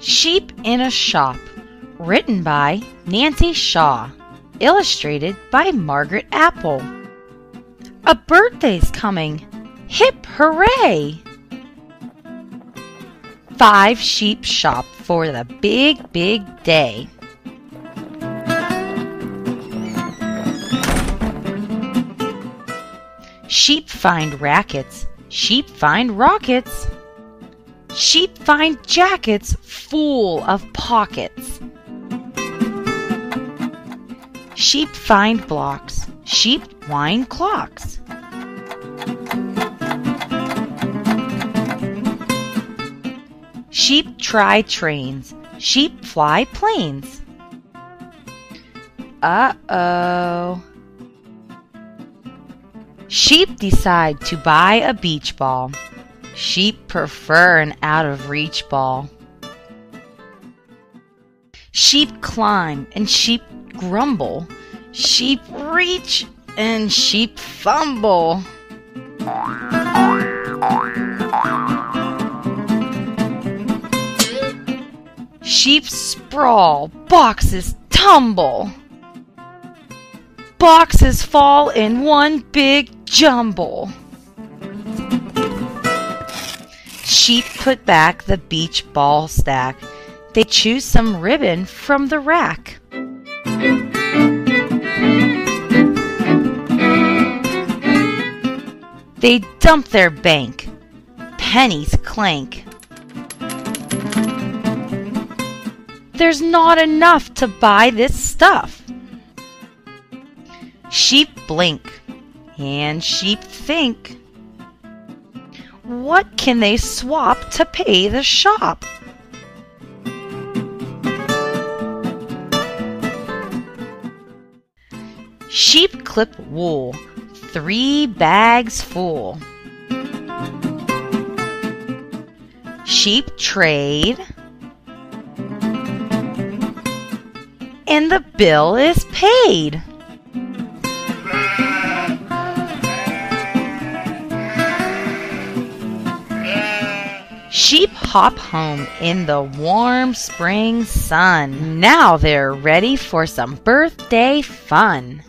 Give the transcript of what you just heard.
Sheep in a Shop, written by Nancy Shaw, illustrated by Margot Apple. A birthday's coming! Hip hooray! Five sheep shop for the big, big day. Sheep find rackets, sheep find rockets. Sheep find jackets full of pockets. Sheep find blocks, sheep wind clocks. Sheep try trains, sheep fly planes. Uh oh. Sheep decide to buy a beach ball. Sheep prefer an out of reach ball. Sheep climb and sheep grumble. Sheep reach and sheep fumble. Sheep sprawl, boxes tumble. Boxes fall in one big jumble. Sheep put back the beach ball stack. They choose some ribbon from the rack. They dump their bank. Pennies clank. There's not enough to buy this stuff. Sheep blink and sheep think. What can they swap to pay the shop? Sheep clip wool, three bags full. Sheep trade, and the bill is paid. Sheep hop home in the warm spring sun. Now they're ready for some birthday fun.